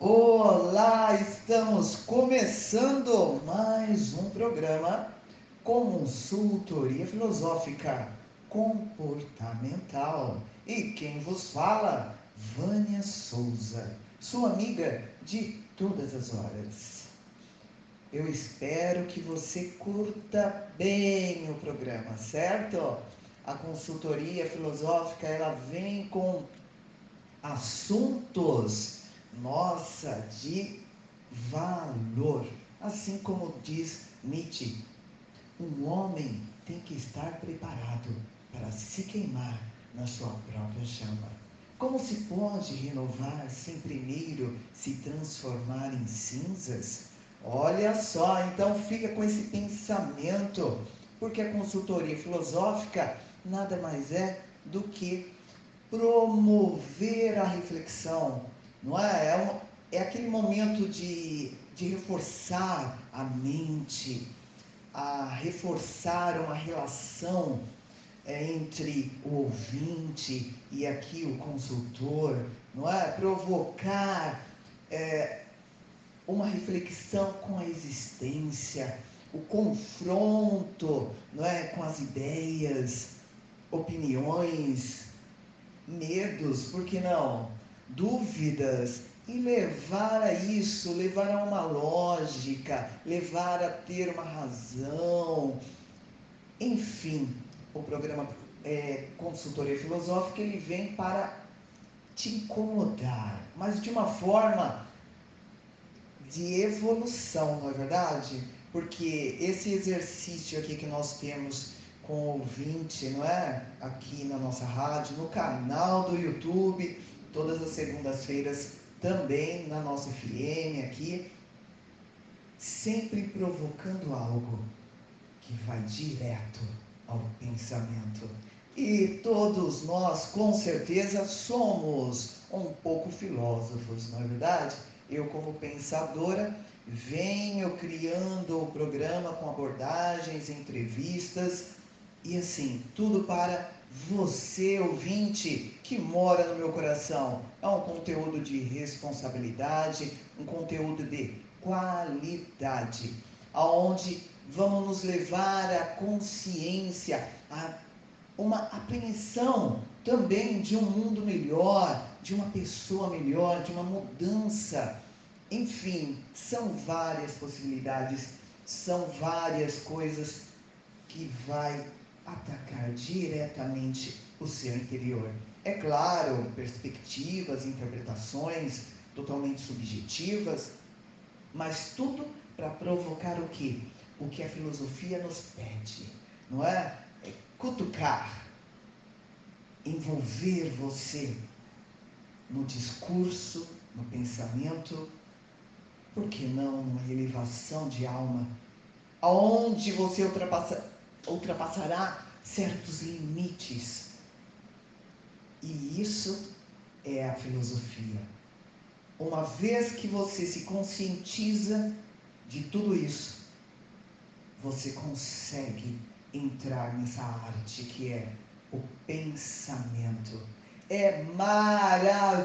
Olá, estamos começando mais um programa Consultoria Filosófica Comportamental. E quem vos fala? Vânia Souza, sua amiga de todas as horas. Eu espero que você curta bem o programa, certo? A consultoria filosófica ela vem com assuntos nossa, de valor. Assim como diz Nietzsche, um homem tem que estar preparado para se queimar na sua própria chama. Como se pode renovar sem primeiro se transformar em cinzas? Olha só, então fica com esse pensamento, porque a consultoria filosófica nada mais é do que promover a reflexão, não é? É, um, é aquele momento de, de reforçar a mente, a reforçar uma relação é, entre o ouvinte e aqui o consultor, não é? Provocar é, uma reflexão com a existência, o confronto, não é, com as ideias, opiniões, medos, por que não? Dúvidas e levar a isso, levar a uma lógica, levar a ter uma razão. Enfim, o programa é, Consultoria Filosófica ele vem para te incomodar, mas de uma forma de evolução, não é verdade? Porque esse exercício aqui que nós temos com o ouvinte, não é? Aqui na nossa rádio, no canal do YouTube, todas as segundas-feiras também na nossa FM aqui, sempre provocando algo que vai direto ao pensamento. E todos nós, com certeza, somos um pouco filósofos, não é verdade? Eu, como pensadora, venho criando o programa com abordagens, entrevistas e assim, tudo para você, ouvinte, que mora no meu coração. É um conteúdo de responsabilidade, um conteúdo de qualidade, aonde vamos nos levar à consciência, a uma apreensão também de um mundo melhor, de uma pessoa melhor, de uma mudança. Enfim, são várias possibilidades, são várias coisas que vai atacar diretamente o seu interior. É claro, perspectivas, interpretações totalmente subjetivas, mas tudo para provocar o que? O que a filosofia nos pede, não é? é cutucar, envolver você no discurso, no pensamento, por que não uma elevação de alma, aonde você ultrapassa, ultrapassará certos limites. E isso é a filosofia. Uma vez que você se conscientiza de tudo isso, você consegue entrar nessa arte que é o pensamento. É maravilhoso!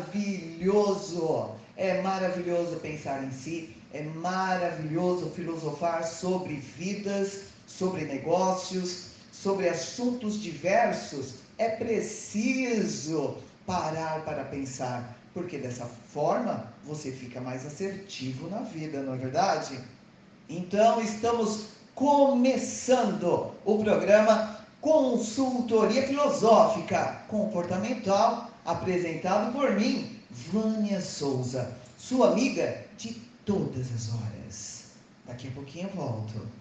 É maravilhoso pensar em si, é maravilhoso filosofar sobre vidas sobre negócios, sobre assuntos diversos, é preciso parar para pensar, porque dessa forma você fica mais assertivo na vida, não é verdade? Então, estamos começando o programa Consultoria Filosófica Comportamental, apresentado por mim, Vânia Souza, sua amiga de todas as horas. Daqui a pouquinho eu volto.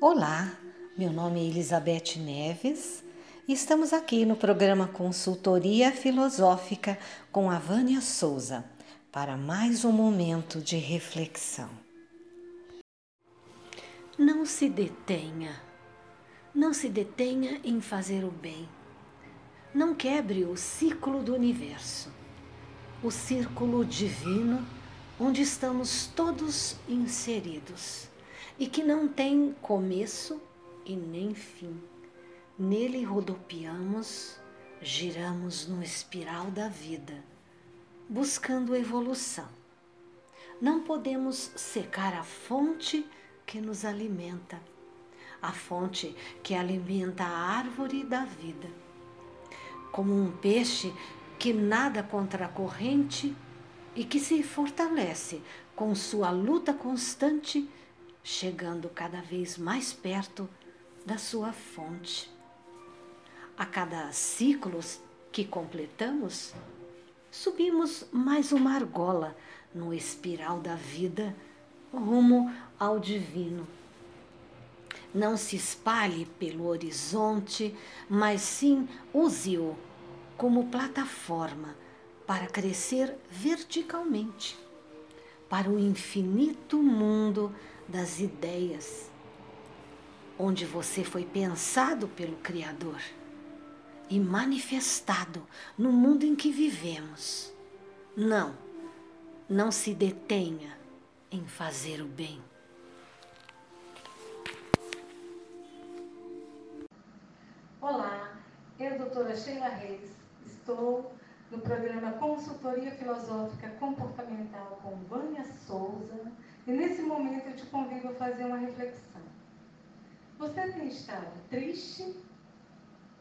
Olá, meu nome é Elizabeth Neves e estamos aqui no programa Consultoria Filosófica com a Vânia Souza para mais um momento de reflexão. Não se detenha, não se detenha em fazer o bem. Não quebre o ciclo do universo, o círculo divino onde estamos todos inseridos e que não tem começo e nem fim. Nele rodopiamos, giramos no espiral da vida, buscando evolução. Não podemos secar a fonte que nos alimenta, a fonte que alimenta a árvore da vida. Como um peixe que nada contra a corrente e que se fortalece com sua luta constante, chegando cada vez mais perto da sua fonte. A cada ciclo que completamos, subimos mais uma argola no espiral da vida rumo ao divino. Não se espalhe pelo horizonte, mas sim use-o como plataforma para crescer verticalmente para o infinito mundo das ideias, onde você foi pensado pelo Criador e manifestado no mundo em que vivemos. Não, não se detenha em fazer o bem. Olá, eu, doutora Sheila Reis, estou no programa Consultoria Filosófica Comportamental com Vânia Souza e nesse momento eu te convido a fazer uma reflexão. Você tem estado triste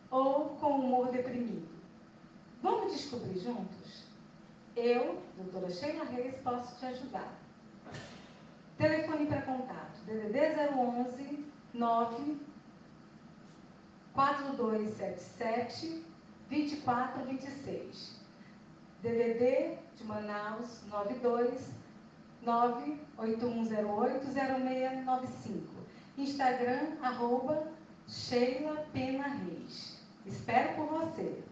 ou com humor deprimido? Vamos descobrir juntos? Eu, doutora Sheila Reis, posso te ajudar. Telefone para contato: DDD 011 9 4277 2426. DDD de Manaus 92 981080695. Instagram, arroba Sheila Pena Reis. Espero por você.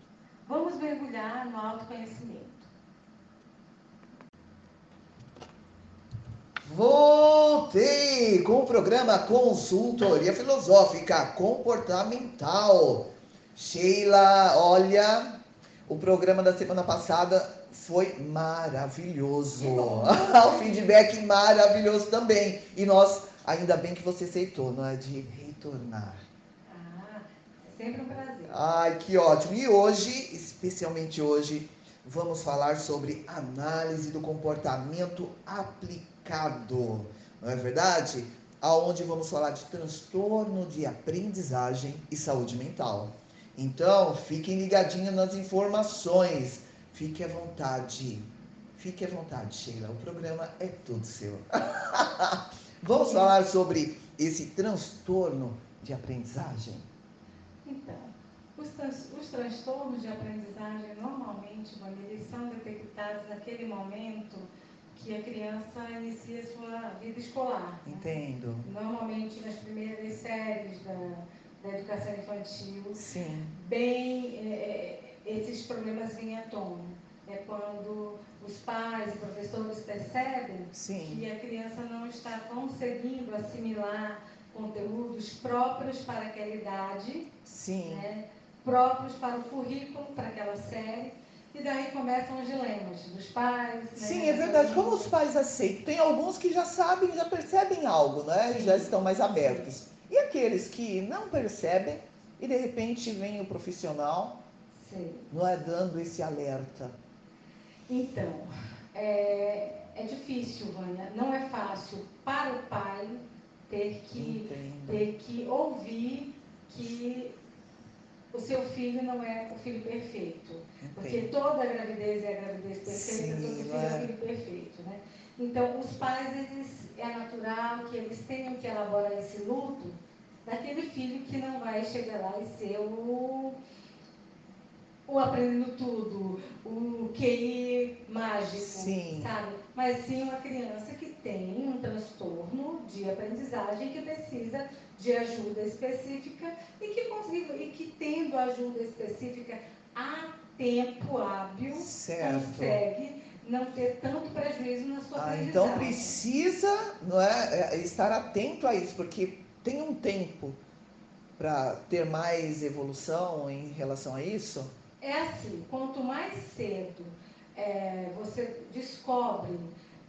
Vamos mergulhar no autoconhecimento. Voltei com o programa Consultoria Filosófica Comportamental. Sheila, olha, o programa da semana passada foi maravilhoso. o feedback maravilhoso também. E nós, ainda bem que você aceitou, não é? De retornar. Ah, é sempre um prazer. Ai, que ótimo. E hoje, especialmente hoje, vamos falar sobre análise do comportamento aplicado. Não é verdade? Aonde vamos falar de transtorno de aprendizagem e saúde mental. Então, fiquem ligadinhos nas informações. Fique à vontade. Fique à vontade, Sheila. O programa é todo seu. Vamos falar sobre esse transtorno de aprendizagem? Então, os, trans, os transtornos de aprendizagem normalmente eles são detectados naquele momento que a criança inicia sua vida escolar. Né? Entendo. Normalmente nas primeiras séries da da educação infantil, Sim. bem é, é, esses problemas vêm à tona. É quando os pais e professores percebem Sim. que a criança não está conseguindo assimilar conteúdos próprios para aquela idade. Né, próprios para o currículo, para aquela série, e daí começam os dilemas dos pais. Né, Sim, é verdade. Como os pais aceitam? Tem alguns que já sabem, já percebem algo, né? Sim. Já estão mais abertos. E aqueles que não percebem e de repente vem o profissional, Sim. não é dando esse alerta. Então, é, é difícil, Vânia. Não é fácil para o pai ter que, ter que ouvir que o seu filho não é o filho perfeito. Entendo. Porque toda gravidez é a gravidez perfeita, Sim, todo filho é o filho perfeito. Né? Então, os pais, eles, é natural que eles tenham que elaborar esse luto daquele filho que não vai chegar lá e ser o, o aprendendo tudo, o QI mágico, sim. sabe? Mas sim uma criança que tem um transtorno de aprendizagem que precisa de ajuda específica e que e que tendo ajuda específica a tempo hábil certo. consegue não ter tanto prejuízo na sua ah, Então precisa não é, é, estar atento a isso, porque tem um tempo para ter mais evolução em relação a isso? É assim, quanto mais cedo é, você descobre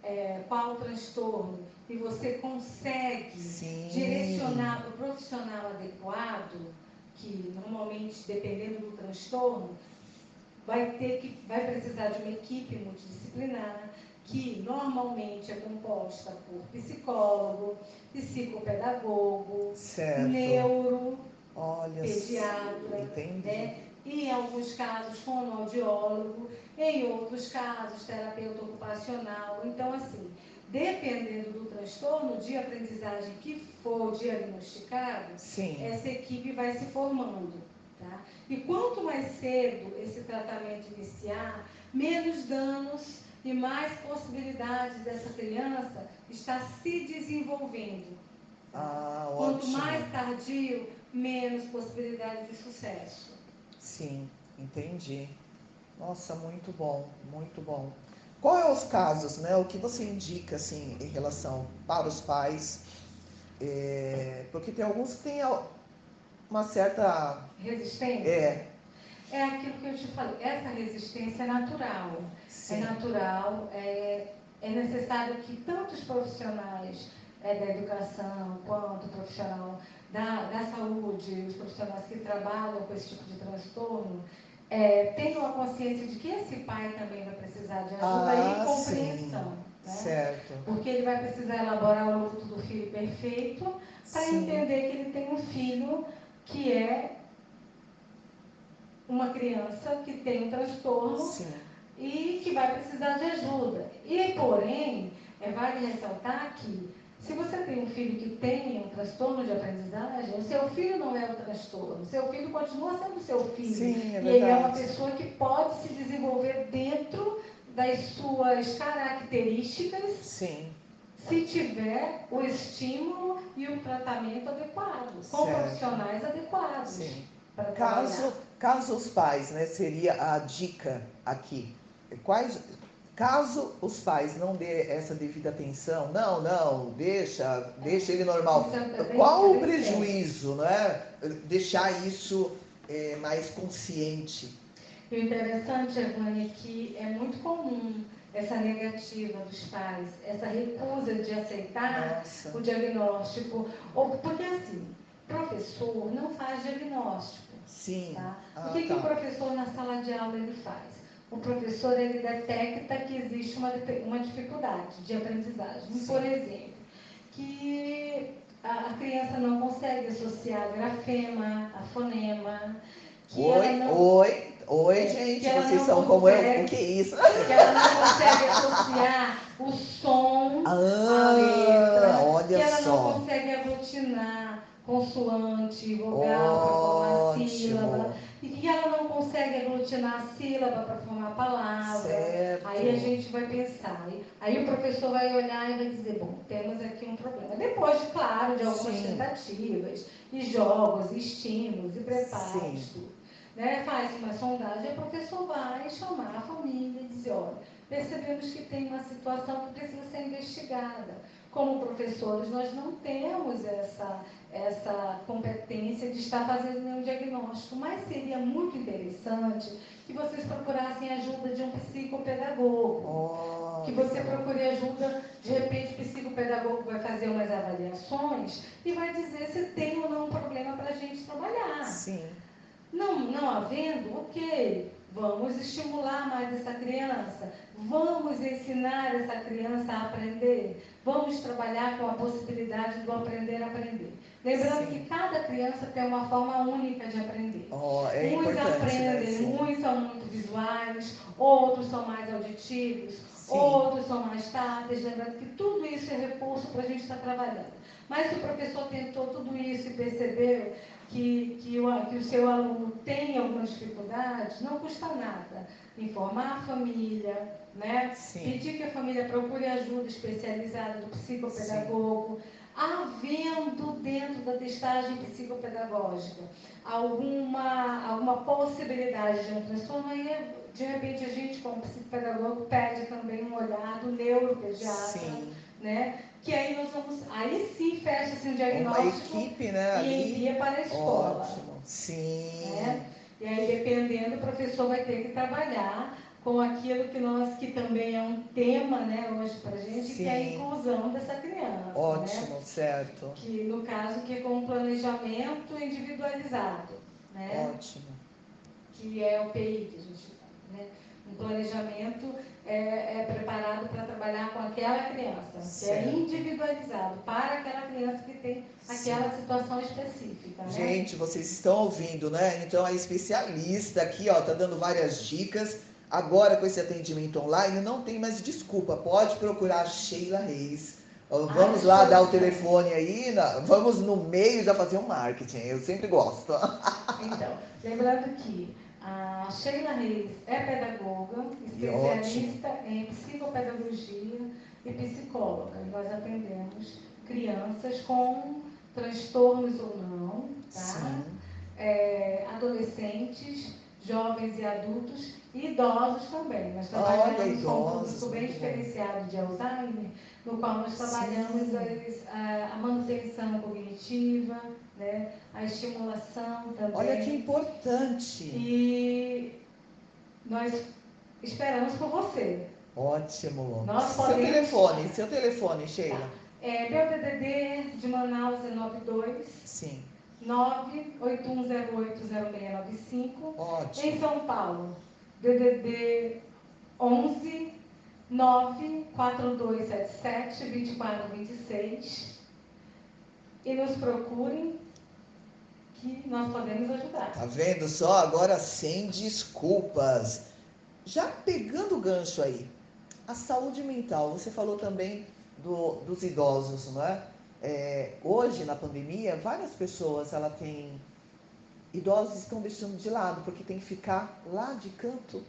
é, qual o transtorno e você consegue Sim. direcionar para o profissional adequado, que normalmente, dependendo do transtorno, vai ter que, vai precisar de uma equipe multidisciplinar que normalmente é composta por psicólogo, psicopedagogo, certo. neuro, Olha pediatra, né? E em alguns casos fonoaudiólogo, em outros casos terapeuta ocupacional. Então, assim, dependendo do transtorno de aprendizagem que for diagnosticado, Sim. essa equipe vai se formando. Tá? E quanto mais cedo esse tratamento iniciar, menos danos e mais possibilidades dessa criança estar se desenvolvendo. Ah, Quanto mais tardio, menos possibilidade de sucesso. Sim, entendi. Nossa, muito bom, muito bom. Qual é os casos, né? O que você indica assim em relação para os pais? É, porque tem alguns que têm uma certa Resistência? é, É aquilo que eu te falei. Essa resistência é natural. sim, É natural. É, é necessário que tantos profissionais é, da educação quanto profissional da, da saúde, os profissionais que trabalham com esse tipo de transtorno, é, tenham a consciência de que esse pai também vai precisar de ajuda Ah, e compreensão. Né? certo. Porque ele vai precisar elaborar o luto do filho perfeito para entender que ele tem um filho que é uma criança que tem um transtorno Sim, e que vai precisar de ajuda. E, porém, é, vale ressaltar que se você tem um filho que tem um transtorno de aprendizagem, o seu filho não é o transtorno, seu filho continua sendo seu filho. sim, é e ele é uma pessoa que pode se desenvolver dentro das suas características Sim, se tiver o estímulo e o tratamento adequado, com Certo. profissionais adequados. sim. Caso, caso os pais, né, seria a dica aqui. Quais, caso os pais não dê essa devida atenção, não, não, deixa, deixa ele normal. É Qual o prejuízo, não é? Deixar isso é, mais consciente. E o interessante, Evânia, é que é muito comum essa negativa dos pais, essa recusa de aceitar Nossa. o diagnóstico. Ou, porque assim, professor não faz diagnóstico. Sim. Tá? Ah, o que, que tá. o professor na sala de aula ele faz? O professor ele detecta que existe uma, uma dificuldade de aprendizagem. Sim. Por exemplo, que a, a criança não consegue associar grafema a fonema. Que Oi, ela não, oi, oi, gente, que ela vocês não são como eu. O que é isso? que ela não consegue associar o som à Ah, letra, que olha ela não só. consegue aglutinar consoante, vogal formar sílaba, e que ela não consegue aglutinar a sílaba para formar a palavra. Certo. Aí a gente vai pensar, aí- o professor vai olhar e vai dizer, bom, temos aqui um problema. Depois, de, claro, de algumas Sim. tentativas, e jogos, e estímulos, e preparos, Sim. tudo. Né? Faz uma sondagem, o professor vai chamar a família e dizer, olha, percebemos que tem uma situação que precisa ser investigada. Como professores, nós não temos essa, essa competência de estar fazendo nenhum diagnóstico, mas seria muito interessante que vocês procurassem ajuda de um psicopedagogo. Olha. Que você procure ajuda, de repente o psicopedagogo vai fazer umas avaliações e vai dizer se tem ou não um problema para a gente trabalhar. Sim, Não, não havendo, ok, vamos estimular mais essa criança, vamos ensinar essa criança a aprender, vamos trabalhar com a possibilidade do aprender a aprender. Lembrando Sim. que cada criança tem uma forma única de aprender. Ó, é importante, né? aprendem, Sim. uns são muito visuais, outros são mais auditivos, Sim. outros são mais táteis. Lembrando que tudo isso é recurso para a gente estar trabalhando. Mas se o professor tentou tudo isso e percebeu que, que, o, que o seu aluno tem alguma dificuldade, não custa nada. Informar a família, né? Sim. pedir que a família procure ajuda especializada do psicopedagogo, havendo dentro da testagem psicopedagógica alguma, alguma possibilidade de um transtorno, aí de repente a gente, como psicopedagogo, pede também um olhar do neuropediatra, Sim. né? Que aí nós vamos, aí sim fecha-se um Uma diagnóstico equipe, né? e envia para a escola. Ótimo. Sim. né? E aí, dependendo, o professor vai ter que trabalhar com aquilo que nós, que também é um tema né, hoje para a gente, que é a Sim. inclusão dessa criança. Né? Ótimo, certo. Que no caso que é com um planejamento individualizado, né? Ótimo. Que é o PI que a gente fala. Né? Um planejamento é, é preparado para trabalhar com aquela criança, certo. que é individualizado para aquela criança que tem aquela Sim. situação específica. Né? Gente, vocês estão ouvindo, né? Então a especialista aqui, ó, tá dando várias dicas. Agora com esse atendimento online, não tem mais desculpa. Pode procurar a Sheila Reis. Vamos ah, lá dar o telefone aí, vamos no meio já fazer um marketing. Eu sempre gosto. Então, lembrando que a Sheila Reis é pedagoga, especialista em psicopedagogia e psicóloga. Nós atendemos crianças com transtornos ou não, tá? É, adolescentes, jovens e adultos e idosos também. Nós trabalhamos com um público bem diferenciado de Alzheimer, no qual nós trabalhamos a, a, manutenção cognitiva, né, a estimulação também. Olha que importante! E nós esperamos por você. Ótimo. Nós seu podemos... telefone, seu telefone, Sheila. Tá. É, DDD de Manaus é 92. Sim. 981080695. Ótimo. Em São Paulo, DDD 11 94277 2426 e nos procurem que nós podemos ajudar. Tá vendo só? Agora sem desculpas. Já pegando o gancho aí, a saúde mental, você falou também do, dos idosos, não é? é? Hoje, na pandemia, várias pessoas, ela tem... Idosos estão deixando de lado, porque tem que ficar lá de canto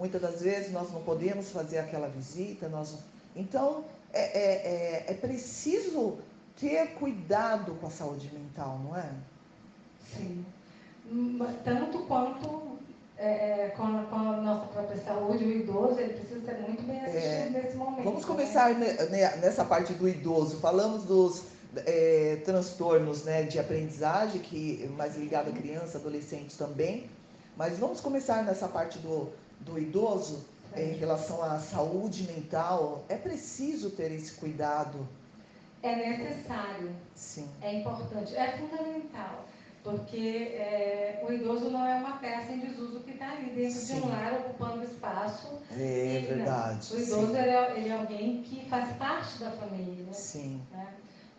Muitas das vezes nós não podemos fazer aquela visita, nós então é, é, é, é preciso ter cuidado com a saúde mental, não é? Sim. Tanto quanto é, é, com, a, com, a, nossa própria saúde, o idoso ele precisa ser muito bem assistido é, nesse momento. Vamos né? começar né? nessa parte do idoso. Falamos dos é, transtornos né, de aprendizagem, que mais ligado a criança, adolescente também. Mas vamos começar nessa parte do, do idoso em relação à saúde mental, é preciso ter esse cuidado. É necessário. Sim. É importante. É fundamental. Porque é, o idoso não é uma peça em desuso que está ali dentro Sim. de um lar ocupando espaço. É verdade. Não. O idoso ele é, ele é, alguém que faz parte da família. Sim. Né?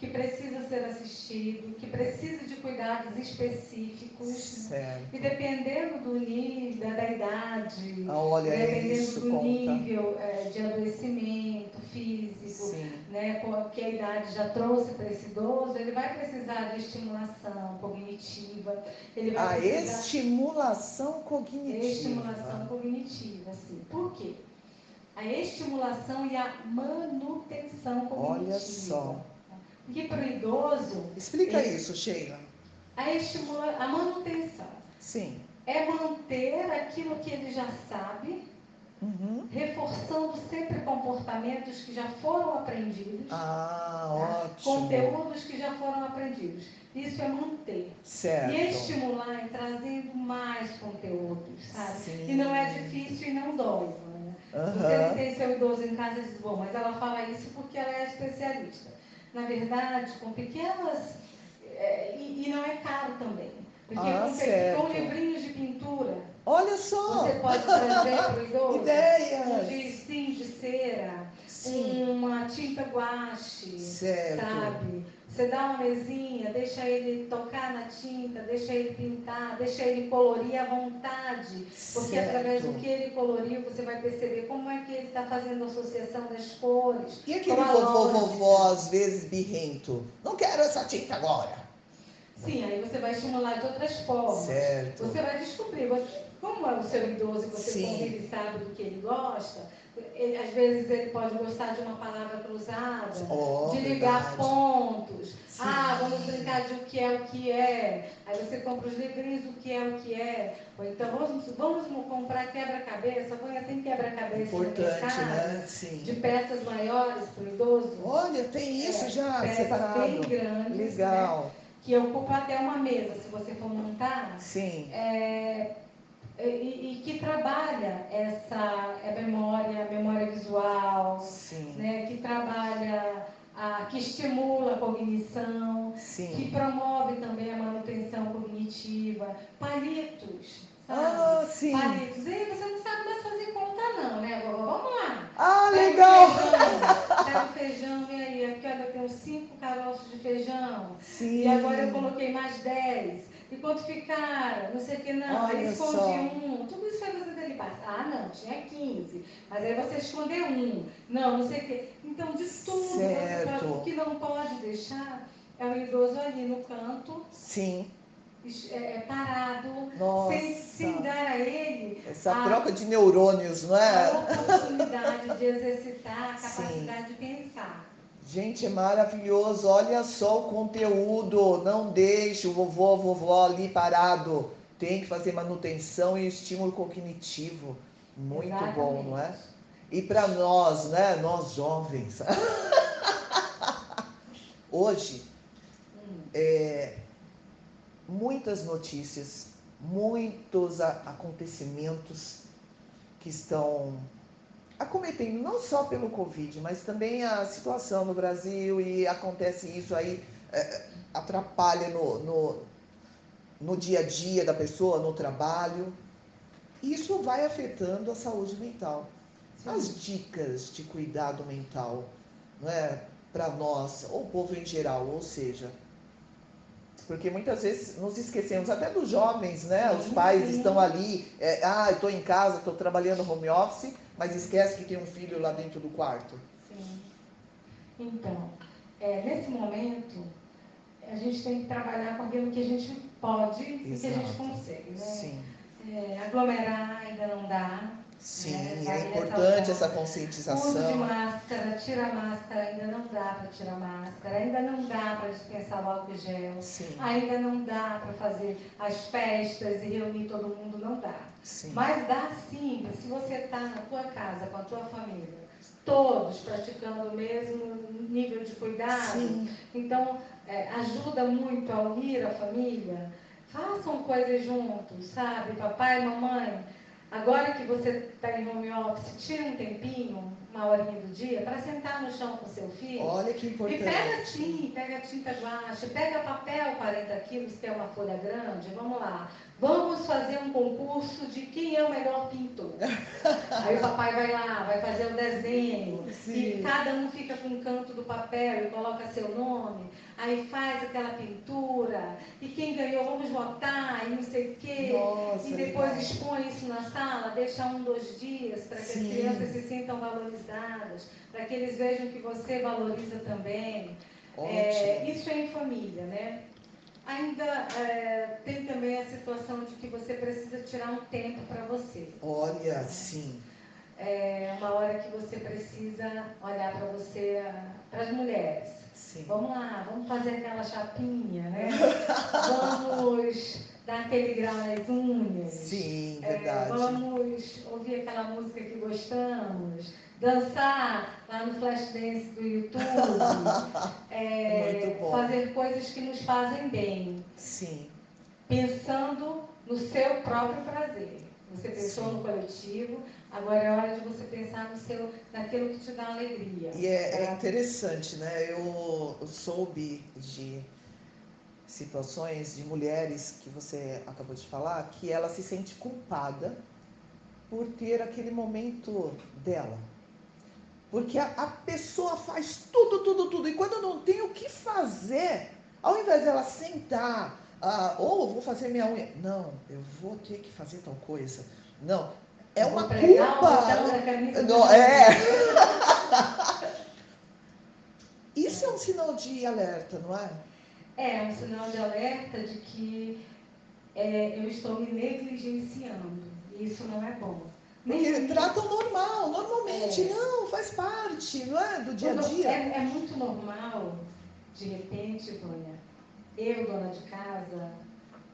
Que precisa ser assistido, que precisa de cuidados específicos. Certo. E dependendo do nível, da, da idade, ah, olha, dependendo isso, do conta. nível é, de adoecimento físico, né, que a idade já trouxe para esse idoso, ele vai precisar de estimulação cognitiva. Ele vai a precisar... estimulação cognitiva. Estimulação cognitiva, sim. Por quê? A estimulação e a manutenção cognitiva. Olha só. Porque para o idoso. Explica é, isso, Sheila. A, estimula, a manutenção. Sim. É manter aquilo que ele já sabe, uhum. reforçando sempre comportamentos que já foram aprendidos. Ah, tá? ótimo. Conteúdos que já foram aprendidos. Isso é manter. Certo. E estimular trazendo mais conteúdos, sabe? Sim. E não é difícil e não dói. Né? Uhum. Você tem seu idoso em casa e diz, bom, mas ela fala isso porque ela é especialista na verdade, com pequenas. É, e, e, não é caro também. Porque ah, com, certo. com livrinhos de pintura. Olha só! Você pode trazer para o idoso Ideias. um giz de cera, Sim. uma tinta guache, certo. sabe? Você dá uma mesinha, deixa ele tocar na tinta, deixa ele pintar, deixa ele colorir à vontade. Porque certo. através do que ele coloriu, você vai perceber como é que ele está fazendo a associação das cores. E aquele vovô, vovó, às vezes birrento? Não quero essa tinta agora. Sim, aí você vai estimular de outras formas. Certo. Você vai descobrir, você, como é o seu idoso, você convive e sabe do que ele gosta, ele, às vezes ele pode gostar de uma palavra cruzada, oh, de ligar verdade. pontos. Sim. Ah, vamos brincar de o que é o que é. Aí você compra os livrinhos do que é o que é. Ou então vamos, vamos comprar quebra-cabeça. Tem quebra-cabeça Importante, né? Sim. De peças maiores para o idoso. Olha, tem isso é, já peças separado. bem grandes. Legal. Né? Que ocupa até uma mesa, se você for montar. Sim. É, e, e, que trabalha essa a memória, a memória visual, Sim. né, que trabalha, a, que estimula a cognição, Sim. que promove também a manutenção cognitiva, palitos. Ah, sim. Palitos. E você não sabe mais fazer conta, não, né? Vamos lá. Ah, legal. Feijão, pega feijão, vem aí? É Aqui, olha, eu tenho cinco caroços de feijão. Sim. E agora eu coloquei mais dez. E quanto ficaram? Não sei o que, não. Olha aí escondi só. um. Tudo isso foi você dele passa. Ah, não, tinha 15. Mas aí você escondeu um. Não, não sei o que. Então, de tudo, você Certo. fala, o que não pode deixar é o idoso ali no canto, Sim. é, é parado, Nossa. sem, sem dar a ele Essa a- troca de neurônios, não a é? oportunidade de exercitar a Sim. capacidade de pensar. Gente, é maravilhoso. Olha só o conteúdo. Não deixe o vovô, a vovó ali parado. Tem que fazer manutenção e estímulo cognitivo. Muito bom, não é? Exatamente. E para nós, né? Nós jovens. Hoje, é, muitas notícias, muitos acontecimentos que estão acometendo não só pelo Covid, mas também a situação no Brasil e acontece isso aí, é, atrapalha no, no, no dia a dia da pessoa, no trabalho. Isso vai afetando a saúde mental. As dicas de cuidado mental, não é? Para nós, ou o povo em geral, ou seja, porque muitas vezes nos esquecemos até dos jovens, né? Os Sim, pais sim. estão ali, é, ah, estou em casa, estou trabalhando home office, mas esquece que tem um filho lá dentro do quarto. Sim. Então, é, nesse momento, a gente tem que trabalhar com aquilo que a gente pode e que a gente Exato. consegue. Né? Sim, É, aglomerar ainda não dá. sim, É, é, importante essa Uso de conscientização. máscara, tira a máscara, ainda não dá para tirar máscara, ainda não dá para dispensar o álcool gel, Sim, ainda não dá para fazer as festas e reunir todo mundo, não dá. Sim, Mas dá sim, se você está na tua casa, com a tua família, todos praticando o mesmo nível de cuidado, sim, então é, ajuda muito a unir a família. Façam coisas juntos, sabe? Papai, mamãe, agora que você está em home office, tira um tempinho, uma horinha do dia, para sentar no chão com seu filho. Olha que E pega importante. tinta, pega tinta guache, pega papel 40 quilos, que é uma folha grande, vamos lá. Vamos fazer um concurso de quem é o melhor pintor. Aí o papai vai lá, vai fazer o desenho. Sim. E cada um fica com um canto do papel e coloca seu nome. Aí faz aquela pintura. E quem ganhou, vamos votar, e não sei o quê. Nossa, e depois legal. expõe isso na sala, deixa um, dois dias, para que Sim. as crianças se sintam valorizadas, para que eles vejam que você valoriza também. É, isso é em família, né? Ainda é, tem também a situação de que você precisa tirar um tempo para você. Olha, sim, É uma hora que você precisa olhar para você, para as mulheres. sim. Vamos lá, vamos fazer aquela chapinha, né? Vamos dar aquele grau nas unhas. Sim, É, verdade. vamos ouvir aquela música que gostamos, dançar lá no flash dance do YouTube, é, fazer coisas que nos fazem bem, Sim, pensando no seu próprio prazer. Você pensou Sim. no coletivo, agora é hora de você pensar no seu, naquilo que te dá alegria. e é, é tá? interessante, né? Eu soube de situações de mulheres que você acabou de falar que ela se sente culpada por ter aquele momento dela. Porque a, a pessoa faz tudo, tudo, tudo. E quando não tem o que fazer, ao invés dela sentar, ah, ou vou fazer minha unha. Não, eu vou ter que fazer tal coisa. Não. É uma culpa. Não, é. Isso é um sinal de alerta, não é? É um sinal de alerta de que é, eu estou me negligenciando. E isso não é bom. Porque tratam normal, normalmente. É. Não, faz parte, não é? Do dia a dia. É, é muito normal, de repente, Vânia, eu, dona de casa,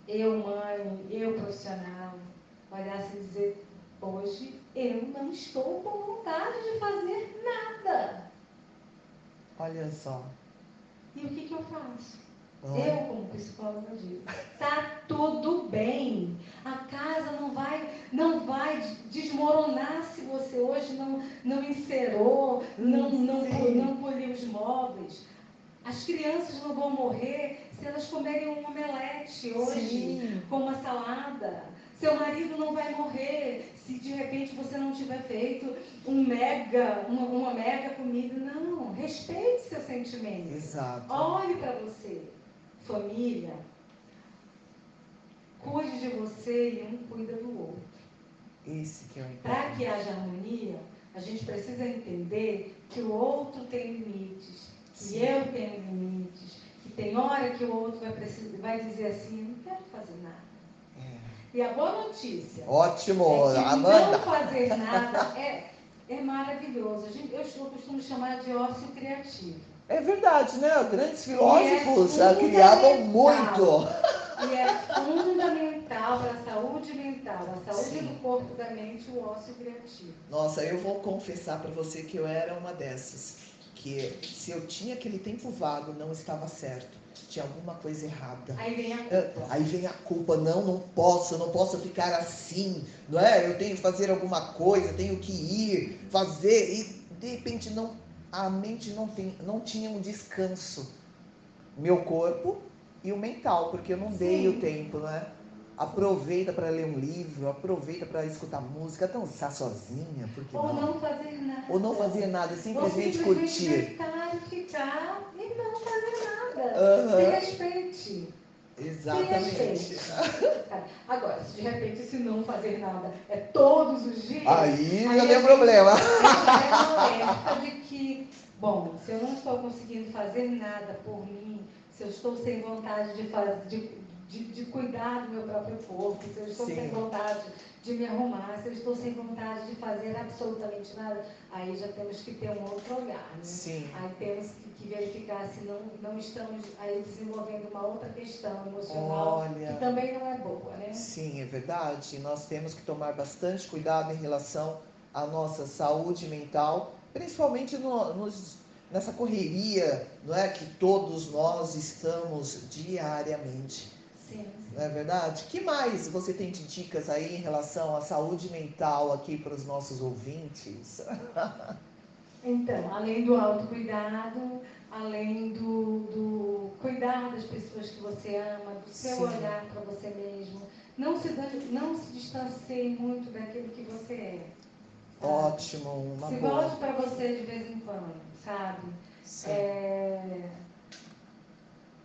eu, mãe, eu, profissional, olhar assim e dizer, hoje eu não estou com vontade de fazer nada. Olha só. E o que, que eu faço? Eu, como psicóloga, digo, tá tudo bem. A casa não vai, não vai desmoronar se você hoje não, não encerou, não, não, Sim. não poliu os móveis. As crianças não vão morrer se elas comerem um omelete hoje Sim. com uma salada. Seu marido não vai morrer se de repente você não tiver feito um mega, uma, uma mega comida. Não, respeite seu sentimento. Exato. Olhe para você. Família, cuide de você e um cuida do outro. Esse que é o Para que haja harmonia, a gente precisa entender que o outro tem limites, que Sim. eu tenho limites, que tem hora que o outro vai, precisar, vai dizer assim, não quero fazer nada. É. E a boa notícia Ótimo, é Amanda. não fazer nada é, é maravilhoso. Eu, eu costumo chamar de ócio criativo. É verdade, né? Grandes filósofos E é ah, criavam muito. E é fundamental para a saúde mental, a saúde Sim. do corpo da mente, o ócio criativo. Nossa, eu vou confessar para você que eu era uma dessas. Que se eu tinha aquele tempo vago, não estava certo. Tinha alguma coisa errada. Aí vem a É, culpa. Aí vem a culpa, não, não posso, não posso ficar assim, não é? Eu tenho que fazer alguma coisa, tenho que ir, fazer, e de repente não, a mente não, tem, não tinha um descanso. Meu corpo e o mental, porque eu não dei Sim. o tempo, não é? Aproveita para ler um livro, aproveita para escutar música, dançar sozinha, porque Ou não? não fazer nada. Ou não fazer nada, Ou simplesmente curtir. deitar e ficar e não fazer nada. Aham. Se respeite. Exatamente. Agora, se de repente se não fazer nada é todos os dias. Aí já Aí deu a problema. É uma de que, bom, se eu não estou conseguindo fazer nada por mim, se eu estou sem vontade de, fazer, de, de, de cuidar do meu próprio corpo, se eu estou Sim. sem vontade de me arrumar, se eu estou sem vontade de fazer absolutamente nada, aí já temos que ter um outro olhar, né? Sim. Aí temos que, que verificar se não, não estamos aí desenvolvendo uma outra questão emocional Olha. que também não é boa, né? Sim, é verdade. Nós temos que tomar bastante cuidado em relação à nossa saúde mental, principalmente no- nos- nessa correria, não é, que todos nós estamos diariamente. Sim, sim. Não é verdade? que mais você tem de dicas aí em relação à saúde mental aqui para os nossos ouvintes? Então, além do autocuidado, além do, do cuidar das pessoas que você ama, do seu Sim. olhar para você mesmo, não se, não se distancie muito daquilo que você é. sabe? Ótimo, uma Se boa. volte para você de vez em quando, sabe? É,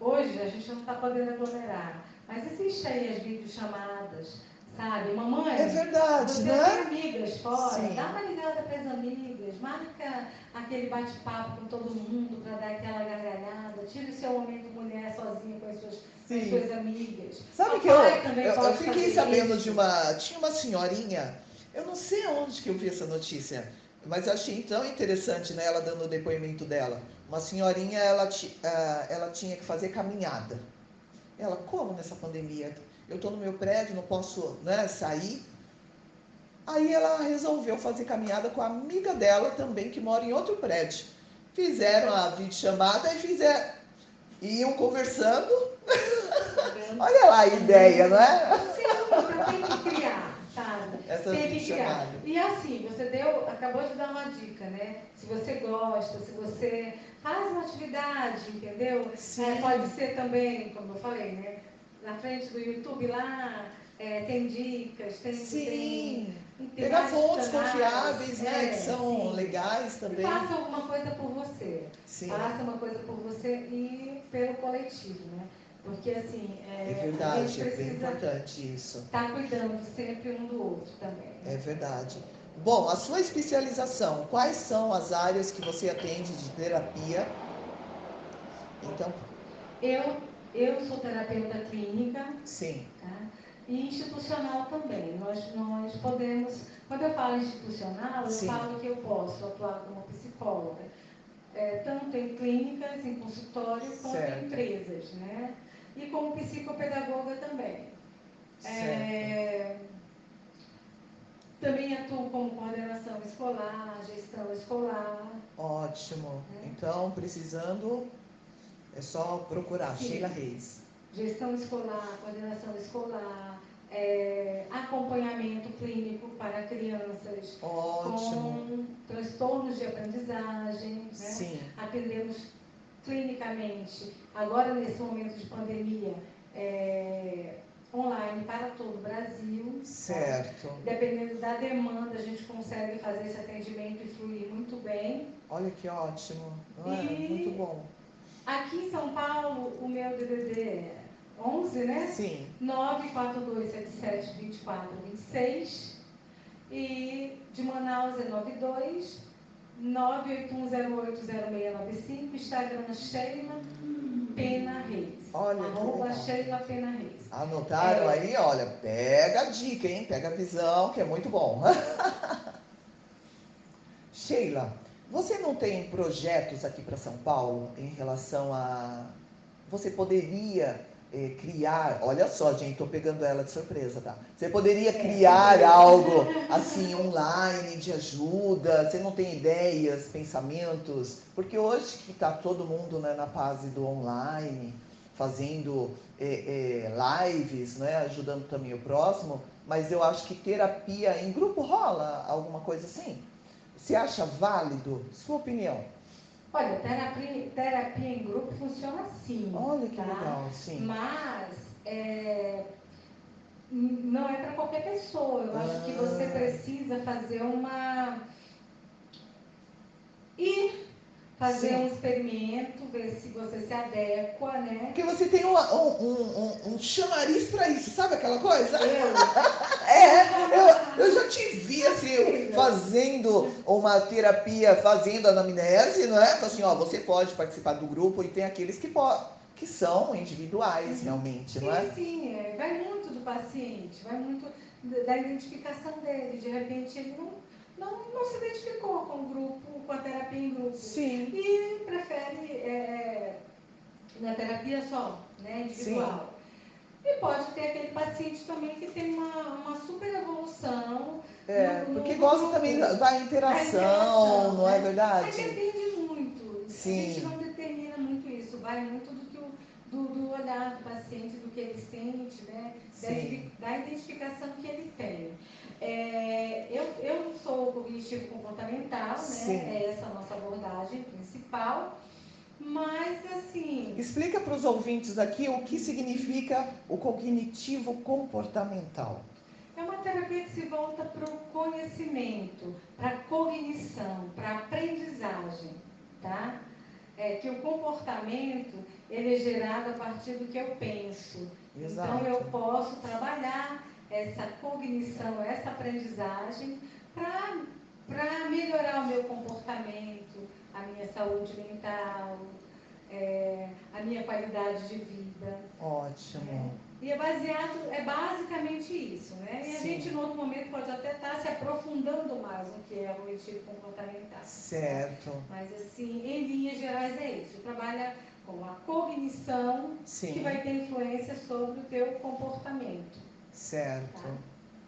Hoje a gente não está podendo aglomerar, mas existe aí as videochamadas, sabe? Mamãe, É verdade, você né? tem amigas fora, Sim. dá uma ligada para as amigas, marca aquele bate-papo com todo mundo para dar aquela gargalhada, tira o seu momento mulher sozinha com as suas, com as suas amigas. Sabe que eu, eu, eu fiquei sabendo isso. de uma. Tinha uma senhorinha, eu não sei onde que eu vi essa notícia, mas eu achei tão interessante né, ela dando o depoimento dela. Uma senhorinha, ela, ah, ela tinha que fazer caminhada. Ela, como nessa pandemia? Eu estou no meu prédio, não posso né, sair. Aí ela resolveu fazer caminhada com a amiga dela também, que mora em outro prédio. Fizeram a videochamada e fizeram. Iam conversando. Olha lá a ideia, não é? Sim, você tem que criar, sabe? Essa tem que criar. E assim, você deu, acabou de dar uma dica, né? Se você gosta, se você faz uma atividade, entendeu? É, pode ser também, como eu falei, né? Na frente do YouTube lá, é, tem dicas, tem. Sim. tem, tem Pegar fontes confiáveis, né? é, que são sim. legais também. faça alguma coisa por você. Sim. Faça uma coisa por você e pelo coletivo, né? Porque assim, é, É a verdade, gente é bem precisa importante isso. estar cuidando sempre um do outro também. É verdade. Bom, a sua especialização, quais são as áreas que você atende de terapia? Então, Eu, eu sou terapeuta clínica sim, tá? e institucional também. Nós, nós podemos, quando eu falo institucional, eu Sim. falo que eu posso atuar como psicóloga, é, tanto em clínicas, em consultório, quanto Certo. em empresas, né? E como psicopedagoga também. É, também atuo como coordenação escolar, gestão escolar. Ótimo. É. Então, precisando, é só procurar Sim. Sheila Reis. gestão escolar, coordenação escolar, é, acompanhamento clínico para crianças Ótimo. com transtornos de aprendizagem. Né? Sim, Atendemos clinicamente, agora nesse momento de pandemia, é, online para todo o Brasil. tá? Certo. Dependendo da demanda, a gente consegue fazer esse atendimento e fluir muito bem. Olha que ótimo. Não é? E- Muito bom. Aqui em São Paulo, o meu DDD é 11, né? Sim. 942772426 e de Manaus é 92 981080695 Instagram Sheila Pena Reis. Olha Arroba. Sheila Pena Reis. Anotaram É. aí? Olha, pega a dica, hein? Pega a visão, que é muito bom. Sheila, você não tem projetos aqui para São Paulo em relação a. Você poderia eh, criar. Olha só, gente, estou pegando ela de surpresa, tá? Você poderia criar algo assim online de ajuda? Você não tem ideias, pensamentos? Porque hoje que está todo mundo né, na fase do online, fazendo eh, eh, lives, né, ajudando também o próximo, mas eu acho que terapia em grupo rola alguma coisa assim? Você acha válido? Sua opinião? Olha, terapia, terapia em grupo funciona assim. Olha que tá? legal, sim. Mas é, não é para qualquer pessoa. Eu acho que você Ah. precisa fazer uma. ir fazer Sim. um experimento, ver se você se adequa, né? Porque você tem um, um, um, um chamariz para isso, sabe aquela coisa? Eu, É, eu, eu já te vi assim, fazendo uma terapia, fazendo anamnese, não é? Então, assim, ó, você pode participar do grupo e tem aqueles que, po- que são individuais, realmente, não é? sim, sim, é, vai muito do paciente, vai muito da da identificação dele. De repente ele não, não, não se identificou com o grupo, com a terapia em grupo. Sim. e prefere é, na terapia só, né, individual. E pode ter aquele paciente também que tem uma, uma super evolução. É, no- no porque grupo. gosta também da, da interação, interação, não é né? Verdade? depende muito. Sim. A gente não determina muito isso, vai muito do, do, do olhar do paciente, do que ele sente, né? Da, da identificação que ele tem. É, eu, eu sou cognitivo comportamental, Sim. né? É essa a nossa abordagem principal. Mas assim, Explica para os ouvintes aqui o que significa o cognitivo comportamental. é uma terapia que se volta para o conhecimento, para a cognição, para a aprendizagem, tá? É que o comportamento ele é gerado a partir do que eu penso. Exato. Então eu posso trabalhar essa cognição, essa aprendizagem para melhorar o meu comportamento, a minha saúde mental, é, a minha qualidade de vida. Ótimo. E é baseado, é basicamente isso, né? E a Sim. gente, em outro momento, pode até estar se aprofundando mais no que é o cognitivo comportamental. Certo. Mas, assim, em linhas gerais é isso. Trabalha com a cognição que Sim. vai ter influência sobre o teu comportamento. Certo. Tá.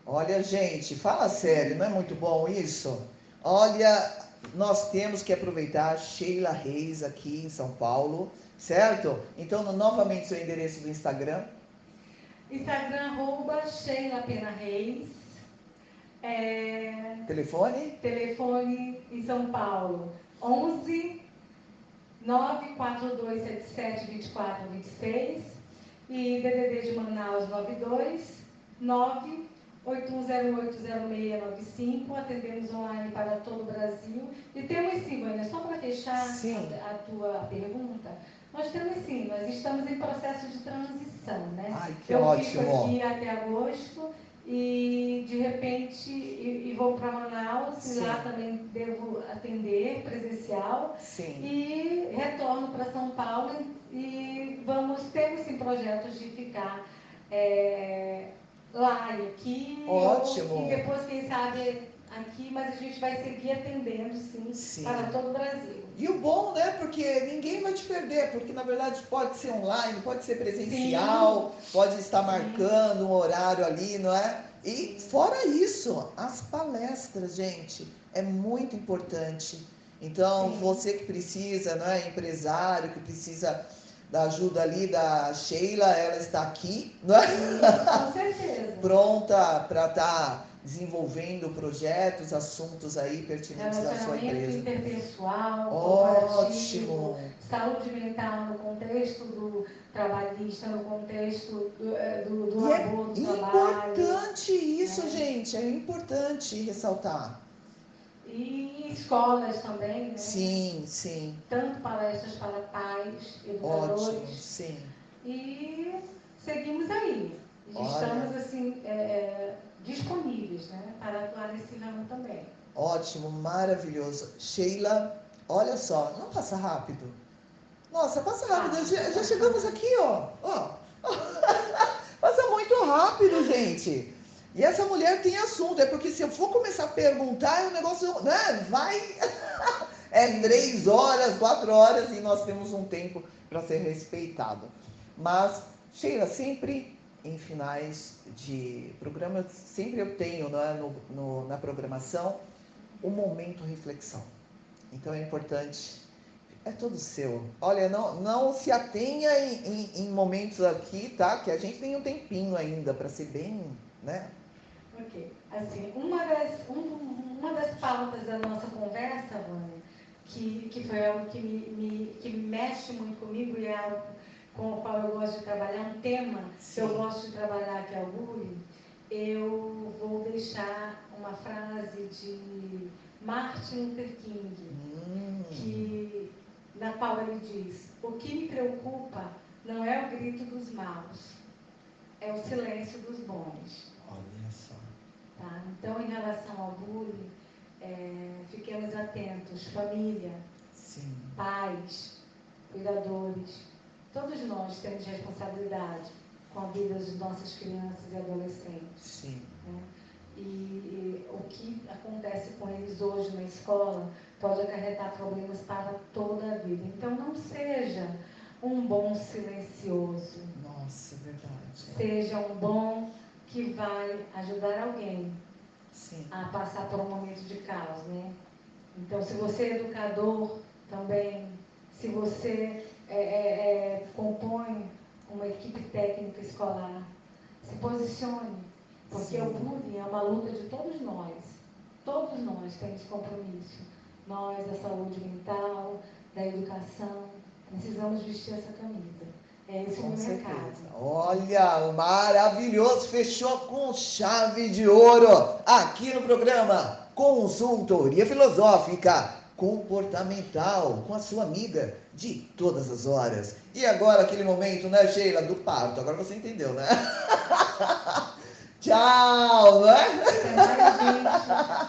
Olha, gente, fala sério, não é muito bom isso? Olha, nós temos que aproveitar Sheila Reis aqui em São Paulo, certo? Então, no- novamente, seu endereço do Instagram. Instagram, arroba Sheila Pena Reis. É, Telefone? telefone em São Paulo, 11 94277 2426 e DDD de Manaus 92 981080695. Atendemos online para todo o Brasil. E temos sim, Vânia, só para fechar a, a tua pergunta, nós temos sim, nós estamos em processo de transição, né? Ai, que Eu fico ótimo. aqui até agosto e de repente e, e vou para Manaus Sim. e lá também devo atender presencial Sim. e retorno para São Paulo e vamos temos sim projetos de ficar é, lá e aqui Ótimo. e depois quem sabe aqui, mas a gente vai seguir atendendo sim, Sim. para todo o Brasil. E o bom, né? Porque ninguém vai te perder, porque na verdade pode ser online, pode ser presencial, pode estar Sim. marcando um horário ali, não é? E fora isso, as palestras, gente, é muito importante. Então, Sim. você que precisa, não é? Empresário que precisa da ajuda ali da Sheila, ela está aqui, não é? Com certeza. pronta para estar desenvolvendo projetos, assuntos aí pertinentes da sua empresa. interpessoal, Ótimo. saúde mental no contexto do trabalhista, no contexto do, é, do, do é do importante trabalho. isso, é. gente, é importante ressaltar. E escolas também, né? Sim, sim. Tanto palestras para pais, educadores. Ótimo, sim. E seguimos aí. Estamos, assim, é, disponíveis né, para atuar nesse ramo também. Ótimo, maravilhoso. Sheila, olha só, não passa rápido. Nossa, passa rápido. Ah, já, já chegamos aqui, ó. ó. passa muito rápido, gente. E essa mulher tem assunto, é porque se eu for começar a perguntar, o negócio né, vai. é três horas, quatro horas e nós temos um tempo para ser respeitado. Mas, Sheila, sempre em finais de programa, sempre eu tenho né, no, no, na programação o um momento reflexão. Então é importante, é todo seu. Olha, não, não se atenha em, em, em momentos aqui, tá? Que a gente tem um tempinho ainda para ser bem, né? Ok. Assim, uma das, um, uma das pautas da nossa conversa, Vânia, que, que foi algo que me, me, que mexe muito comigo e é algo com o qual eu gosto de trabalhar, um tema Sim. que eu gosto de trabalhar, que é o bullying, eu vou deixar uma frase de Martin Luther King, hum. que, na qual ele diz: O que me preocupa não é o grito dos maus, é o silêncio dos bons. Olha só. Tá? Então, em relação ao bullying, é, fiquemos atentos, família, Sim. pais, cuidadores Todos nós temos responsabilidade com a vida das nossas crianças e adolescentes. Sim. Né? E, e, o que acontece com eles hoje na escola pode acarretar problemas para toda a vida. Então, não seja um bom silencioso. Nossa, é verdade. Seja um bom que vai ajudar alguém Sim. a passar por um momento de caos, né? Então, se você é educador também, se você é, é, é, compõe uma equipe técnica escolar, se posicione, porque Sim. o bullying é uma luta de todos nós. Todos nós temos compromisso. Nós, da saúde mental, da educação, precisamos vestir essa camisa. É esse Com o meu recado. Olha, maravilhoso! Fechou com chave de ouro aqui no programa Consultoria Filosófica Comportamental com a sua amiga de todas as horas. E agora aquele momento, né, Sheila, do parto. Agora você entendeu, né? Tchau, né?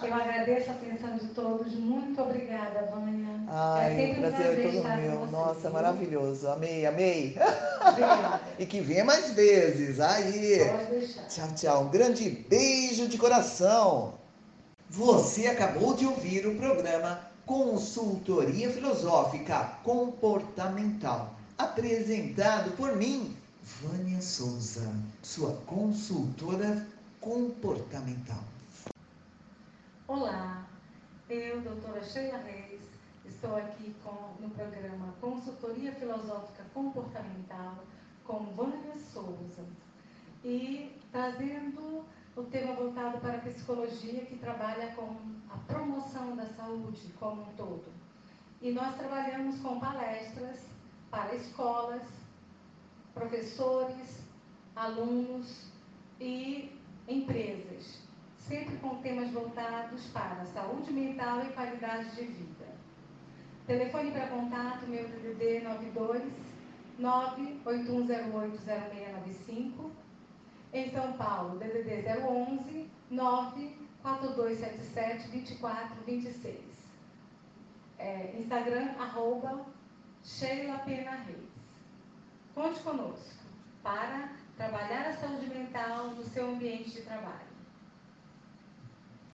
Eu agradeço a atenção de todos. Muito obrigada, Vânia. Ai, é sempre prazer, prazer todo meu. Nossa, maravilhoso. Amei, amei. e que venha mais vezes. Aí. Pode deixar. Tchau, tchau. Um grande beijo de coração. Você acabou de ouvir o programa Consultoria Filosófica Comportamental, apresentado por mim, Vânia Souza, sua consultora comportamental. Olá, eu, doutora Sheila Reis, estou aqui com, no programa Consultoria Filosófica Comportamental com Vânia Souza e trazendo o tema voltado para a psicologia, que trabalha com a promoção da saúde como um todo. E nós trabalhamos com palestras para escolas, professores, alunos e empresas, sempre com temas voltados para saúde mental e qualidade de vida. Telefone para contato, meu DDD 92 981080695 em São Paulo, DDD 011 94277 2426. É, Instagram, arroba Sheila Pena Reis. Conte conosco para trabalhar a saúde mental no seu ambiente de trabalho.